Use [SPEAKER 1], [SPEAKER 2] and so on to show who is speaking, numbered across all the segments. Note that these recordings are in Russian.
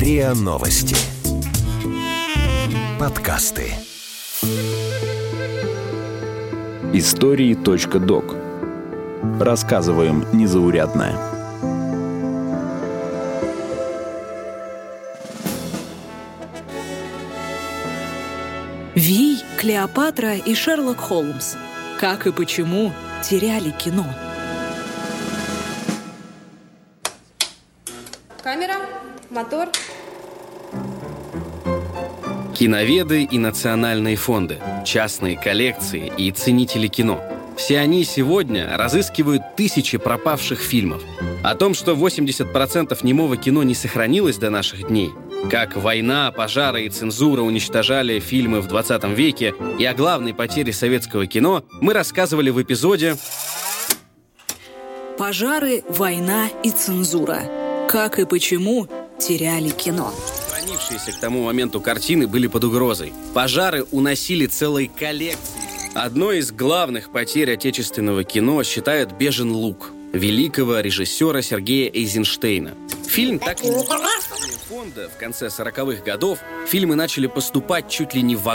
[SPEAKER 1] РИА Новости. Подкасты.
[SPEAKER 2] Истории .док. Рассказываем незаурядное.
[SPEAKER 3] Вий, Клеопатра и Шерлок Холмс. Как и почему теряли кино.
[SPEAKER 4] Камера, мотор.
[SPEAKER 5] Киноведы и национальные фонды, частные коллекции и ценители кино. Все они сегодня разыскивают тысячи пропавших фильмов. О том, что 80% немого кино не сохранилось до наших дней, как война, пожары и цензура уничтожали фильмы в 20 веке и о главной потере советского кино, мы рассказывали в эпизоде
[SPEAKER 3] Пожары, война и цензура. Как и почему теряли кино.
[SPEAKER 5] Хранившиеся к тому моменту картины были под угрозой. Пожары уносили целые коллекции. Одной из главных потерь отечественного кино считают «Бежен лук» великого режиссера Сергея Эйзенштейна. Фильм так и не фонда в конце 40-х годов фильмы начали поступать чуть ли не в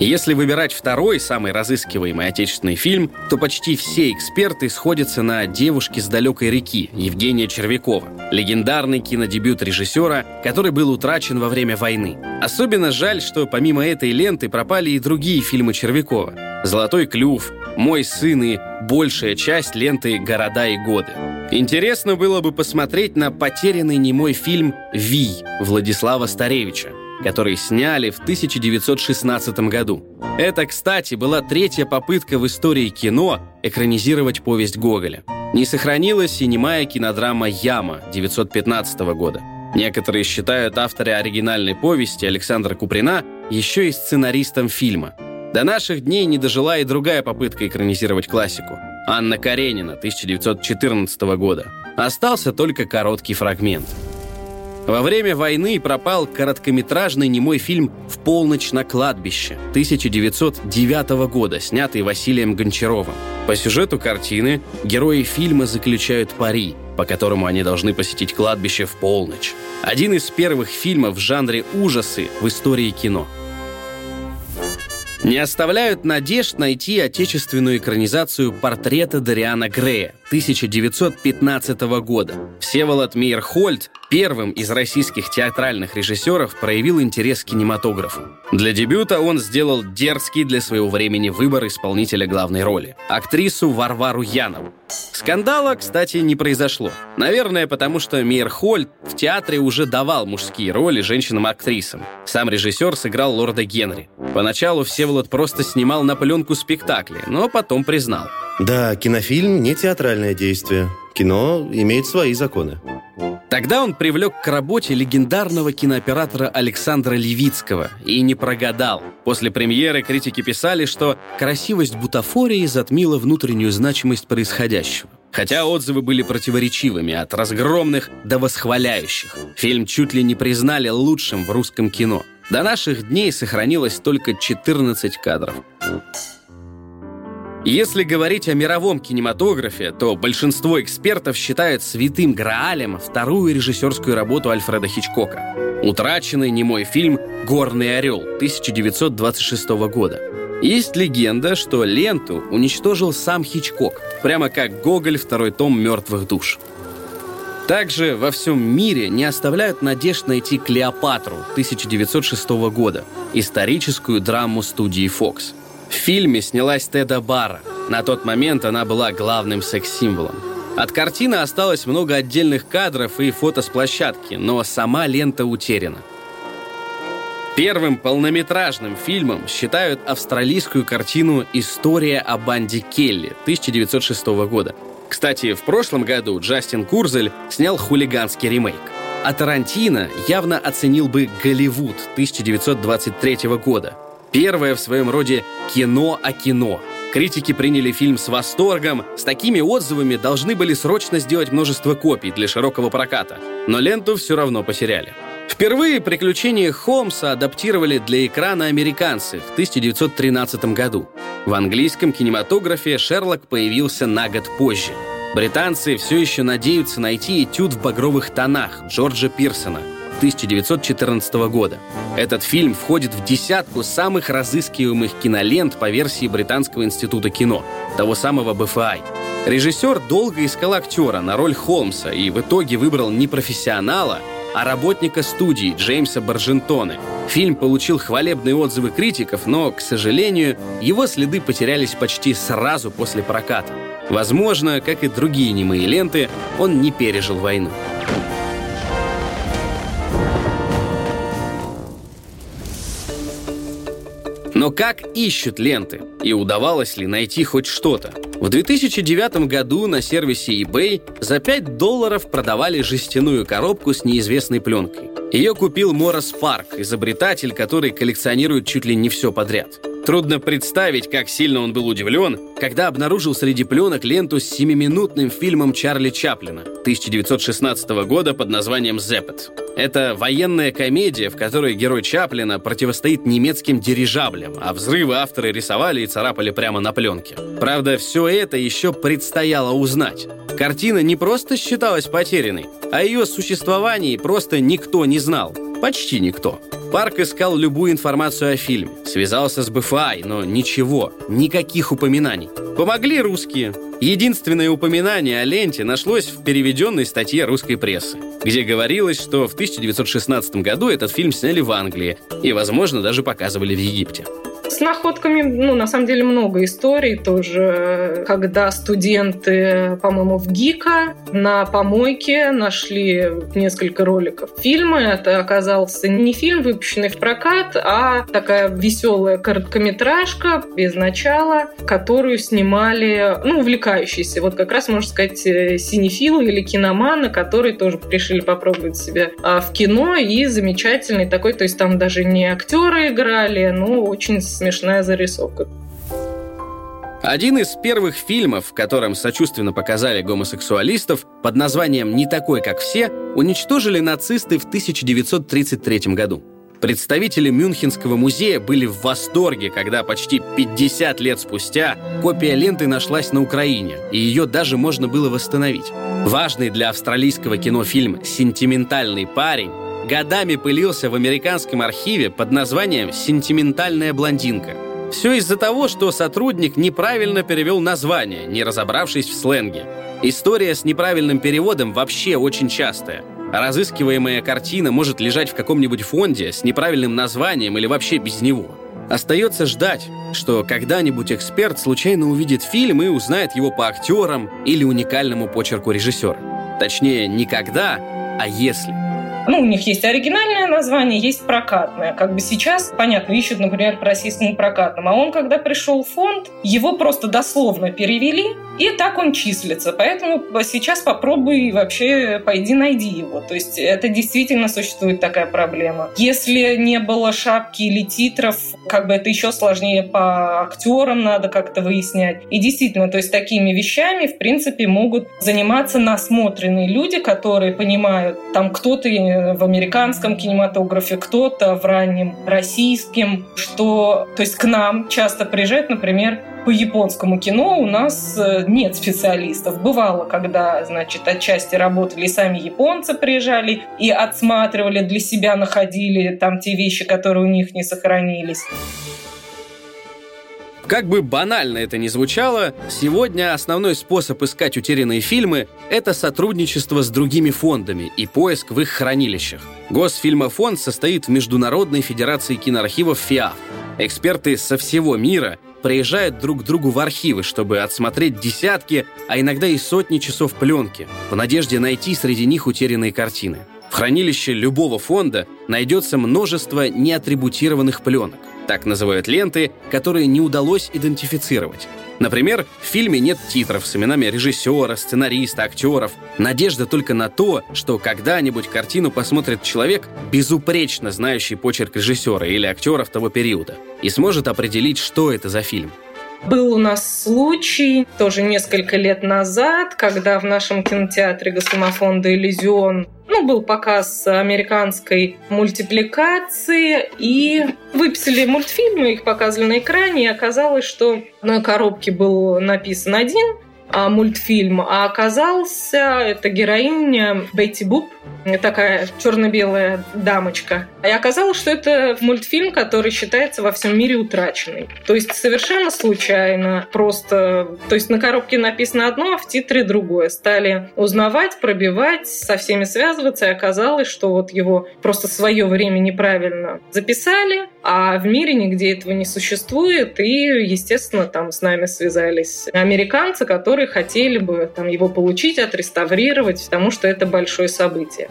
[SPEAKER 5] Если выбирать второй, самый разыскиваемый отечественный фильм, то почти все эксперты сходятся на «Девушке с далекой реки» Евгения Червякова, легендарный кинодебют режиссера, который был утрачен во время войны. Особенно жаль, что помимо этой ленты пропали и другие фильмы Червякова. «Золотой клюв», «Мой сын» и большая часть ленты «Города и годы». Интересно было бы посмотреть на потерянный немой фильм «Вий» Владислава Старевича который сняли в 1916 году. Это, кстати, была третья попытка в истории кино экранизировать повесть Гоголя. Не сохранилась и немая кинодрама «Яма» 1915 года. Некоторые считают автора оригинальной повести Александра Куприна еще и сценаристом фильма. До наших дней не дожила и другая попытка экранизировать классику. Анна Каренина 1914 года. Остался только короткий фрагмент – во время войны пропал короткометражный немой фильм «В полночь на кладбище» 1909 года, снятый Василием Гончаровым. По сюжету картины герои фильма заключают пари, по которому они должны посетить кладбище в полночь. Один из первых фильмов в жанре ужасы в истории кино – не оставляют надежд найти отечественную экранизацию портрета Дариана Грея 1915 года. Всеволод Мейерхольд первым из российских театральных режиссеров проявил интерес к кинематографу. Для дебюта он сделал дерзкий для своего времени выбор исполнителя главной роли – актрису Варвару Янову. Скандала, кстати, не произошло. Наверное, потому что Мейерхольд в театре уже давал мужские роли женщинам-актрисам. Сам режиссер сыграл лорда Генри. Поначалу Всеволод просто снимал на пленку спектакли, но потом признал.
[SPEAKER 6] Да, кинофильм не театральное действие. Кино имеет свои законы.
[SPEAKER 5] Тогда он привлек к работе легендарного кинооператора Александра Левицкого и не прогадал. После премьеры критики писали, что красивость бутафории затмила внутреннюю значимость происходящего. Хотя отзывы были противоречивыми, от разгромных до восхваляющих. Фильм чуть ли не признали лучшим в русском кино. До наших дней сохранилось только 14 кадров. Если говорить о мировом кинематографе, то большинство экспертов считают святым Граалем вторую режиссерскую работу Альфреда Хичкока. Утраченный немой фильм «Горный орел» 1926 года. Есть легенда, что ленту уничтожил сам Хичкок, прямо как Гоголь второй том «Мертвых душ». Также во всем мире не оставляют надежд найти «Клеопатру» 1906 года, историческую драму студии Fox – в фильме снялась Теда Бара. На тот момент она была главным секс-символом. От картины осталось много отдельных кадров и фото с площадки, но сама лента утеряна. Первым полнометражным фильмом считают австралийскую картину «История о банде Келли» 1906 года. Кстати, в прошлом году Джастин Курзель снял хулиганский ремейк. А Тарантино явно оценил бы «Голливуд» 1923 года – Первое в своем роде кино о кино. Критики приняли фильм с восторгом. С такими отзывами должны были срочно сделать множество копий для широкого проката. Но ленту все равно потеряли. Впервые приключения Холмса адаптировали для экрана американцы в 1913 году. В английском кинематографе Шерлок появился на год позже. Британцы все еще надеются найти этюд в багровых тонах Джорджа Пирсона 1914 года. Этот фильм входит в десятку самых разыскиваемых кинолент по версии Британского института кино, того самого БФА. Режиссер долго искал актера на роль Холмса и в итоге выбрал не профессионала, а работника студии Джеймса Баржентоне. Фильм получил хвалебные отзывы критиков, но, к сожалению, его следы потерялись почти сразу после проката. Возможно, как и другие немые ленты, он не пережил войну. Но как ищут ленты? И удавалось ли найти хоть что-то? В 2009 году на сервисе eBay за 5 долларов продавали жестяную коробку с неизвестной пленкой. Ее купил Морос Парк, изобретатель, который коллекционирует чуть ли не все подряд. Трудно представить, как сильно он был удивлен, когда обнаружил среди пленок ленту с семиминутным фильмом Чарли Чаплина 1916 года под названием «Зеппет». Это военная комедия, в которой герой Чаплина противостоит немецким дирижаблям, а взрывы авторы рисовали и царапали прямо на пленке. Правда, все это еще предстояло узнать. Картина не просто считалась потерянной, а ее существовании просто никто не знал. Почти никто. Парк искал любую информацию о фильме, связался с БФА, но ничего, никаких упоминаний. Помогли русские. Единственное упоминание о ленте нашлось в переведенной статье русской прессы, где говорилось, что в 1916 году этот фильм сняли в Англии и, возможно, даже показывали в Египте.
[SPEAKER 1] С находками, ну, на самом деле, много историй тоже. Когда студенты, по-моему, в ГИКа на помойке нашли несколько роликов фильма. Это оказался не фильм, выпущенный в прокат, а такая веселая короткометражка без начала, которую снимали, ну, увлекающиеся. Вот как раз, можно сказать, э, синефилы или киноманы, которые тоже решили попробовать себя а, в кино. И замечательный такой, то есть там даже не актеры играли, но очень смешная зарисовка.
[SPEAKER 5] Один из первых фильмов, в котором сочувственно показали гомосексуалистов, под названием «Не такой, как все», уничтожили нацисты в 1933 году. Представители Мюнхенского музея были в восторге, когда почти 50 лет спустя копия ленты нашлась на Украине, и ее даже можно было восстановить. Важный для австралийского кино фильм «Сентиментальный парень» годами пылился в американском архиве под названием «Сентиментальная блондинка». Все из-за того, что сотрудник неправильно перевел название, не разобравшись в сленге. История с неправильным переводом вообще очень частая. Разыскиваемая картина может лежать в каком-нибудь фонде с неправильным названием или вообще без него. Остается ждать, что когда-нибудь эксперт случайно увидит фильм и узнает его по актерам или уникальному почерку режиссера. Точнее, не когда, а если.
[SPEAKER 1] Ну, у них есть оригинальное название, есть прокатное. Как бы сейчас, понятно, ищут, например, по российскому прокатному. А он, когда пришел в фонд, его просто дословно перевели, и так он числится. Поэтому сейчас попробуй вообще пойди найди его. То есть это действительно существует такая проблема. Если не было шапки или титров, как бы это еще сложнее по актерам надо как-то выяснять. И действительно, то есть такими вещами, в принципе, могут заниматься насмотренные люди, которые понимают, там кто-то в американском кинематографе, кто-то в раннем российском, что, то есть к нам часто приезжают, например, по японскому кино у нас э, нет специалистов. Бывало, когда, значит, отчасти работали сами японцы, приезжали и отсматривали для себя, находили там те вещи, которые у них не сохранились.
[SPEAKER 5] Как бы банально это ни звучало, сегодня основной способ искать утерянные фильмы – это сотрудничество с другими фондами и поиск в их хранилищах. Госфильмофонд состоит в Международной Федерации киноархивов ФИА. Эксперты со всего мира приезжают друг к другу в архивы, чтобы отсмотреть десятки, а иногда и сотни часов пленки, в надежде найти среди них утерянные картины. Хранилище любого фонда найдется множество неатрибутированных пленок. Так называют ленты, которые не удалось идентифицировать. Например, в фильме нет титров с именами режиссера, сценариста, актеров. Надежда только на то, что когда-нибудь картину посмотрит человек, безупречно знающий почерк режиссера или актеров того периода, и сможет определить, что это за фильм.
[SPEAKER 1] Был у нас случай тоже несколько лет назад, когда в нашем кинотеатре Госфильмофонда «Иллюзион» ну, был показ американской мультипликации, и выписали мультфильмы, их показывали на экране, и оказалось, что на коробке был написан один мультфильм, а оказался это героиня Бетти Буп, такая черно-белая дамочка. И оказалось, что это мультфильм, который считается во всем мире утраченный. То есть совершенно случайно, просто... То есть на коробке написано одно, а в титре другое. Стали узнавать, пробивать, со всеми связываться, и оказалось, что вот его просто свое время неправильно записали, а в мире нигде этого не существует, и, естественно, там с нами связались американцы, которые хотели бы там его получить, отреставрировать, потому что это большое событие.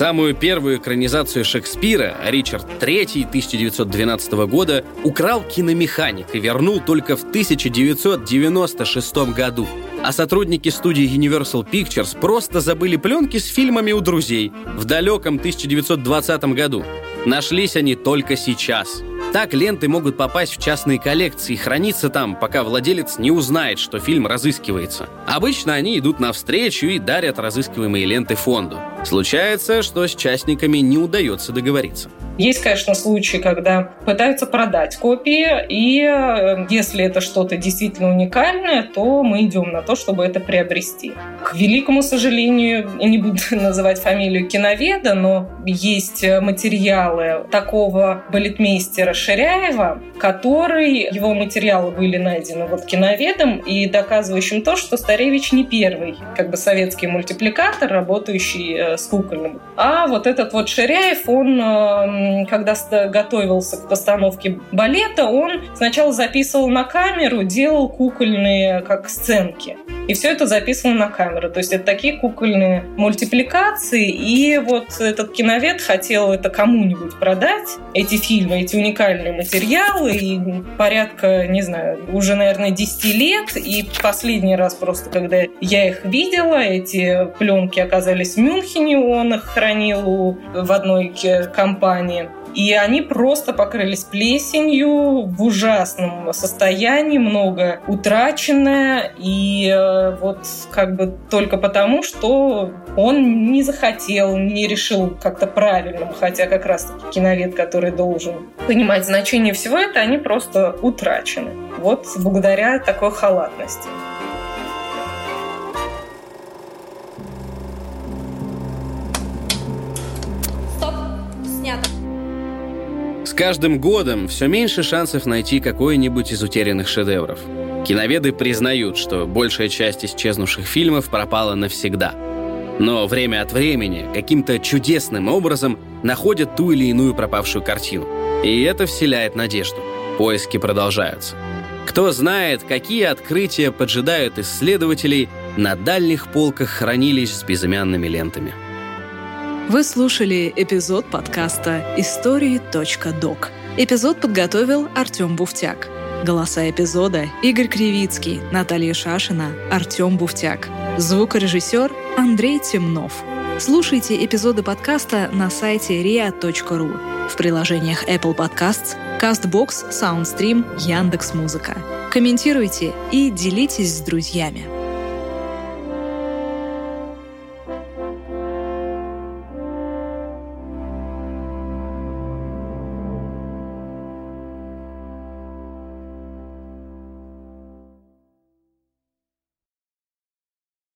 [SPEAKER 5] Самую первую экранизацию Шекспира Ричард III 1912 года украл киномеханик и вернул только в 1996 году. А сотрудники студии Universal Pictures просто забыли пленки с фильмами у друзей в далеком 1920 году. Нашлись они только сейчас – так ленты могут попасть в частные коллекции и храниться там, пока владелец не узнает, что фильм разыскивается. Обычно они идут навстречу и дарят разыскиваемые ленты фонду. Случается, что с частниками не удается договориться.
[SPEAKER 1] Есть, конечно, случаи, когда пытаются продать копии, и э, если это что-то действительно уникальное, то мы идем на то, чтобы это приобрести. К великому сожалению, не буду называть фамилию киноведа, но есть материалы такого балетмейстера Ширяева, который, его материалы были найдены вот киноведом и доказывающим то, что Старевич не первый как бы советский мультипликатор, работающий с кукольным. А вот этот вот Ширяев, он э, когда готовился к постановке балета, он сначала записывал на камеру, делал кукольные как сценки. И все это записано на камеру. То есть это такие кукольные мультипликации. И вот этот киновед хотел это кому-нибудь продать, эти фильмы, эти уникальные материалы. И порядка, не знаю, уже, наверное, 10 лет. И последний раз просто, когда я их видела, эти пленки оказались в Мюнхене, он их хранил в одной компании. И они просто покрылись плесенью в ужасном состоянии, много утраченное. И э, вот как бы только потому, что он не захотел, не решил как-то правильным, хотя как раз киновед, который должен понимать значение всего этого, они просто утрачены. Вот благодаря такой халатности.
[SPEAKER 5] Каждым годом все меньше шансов найти какой-нибудь из утерянных шедевров. Киноведы признают, что большая часть исчезнувших фильмов пропала навсегда. Но время от времени каким-то чудесным образом находят ту или иную пропавшую картину. И это вселяет надежду. Поиски продолжаются. Кто знает, какие открытия поджидают исследователей на дальних полках хранилищ с безымянными лентами.
[SPEAKER 3] Вы слушали эпизод подкаста «Истории.док». Эпизод подготовил Артем Буфтяк. Голоса эпизода – Игорь Кривицкий, Наталья Шашина, Артем Буфтяк. Звукорежиссер – Андрей Темнов. Слушайте эпизоды подкаста на сайте ria.ru, в приложениях Apple Podcasts, CastBox, SoundStream, Яндекс.Музыка. Комментируйте и делитесь с друзьями.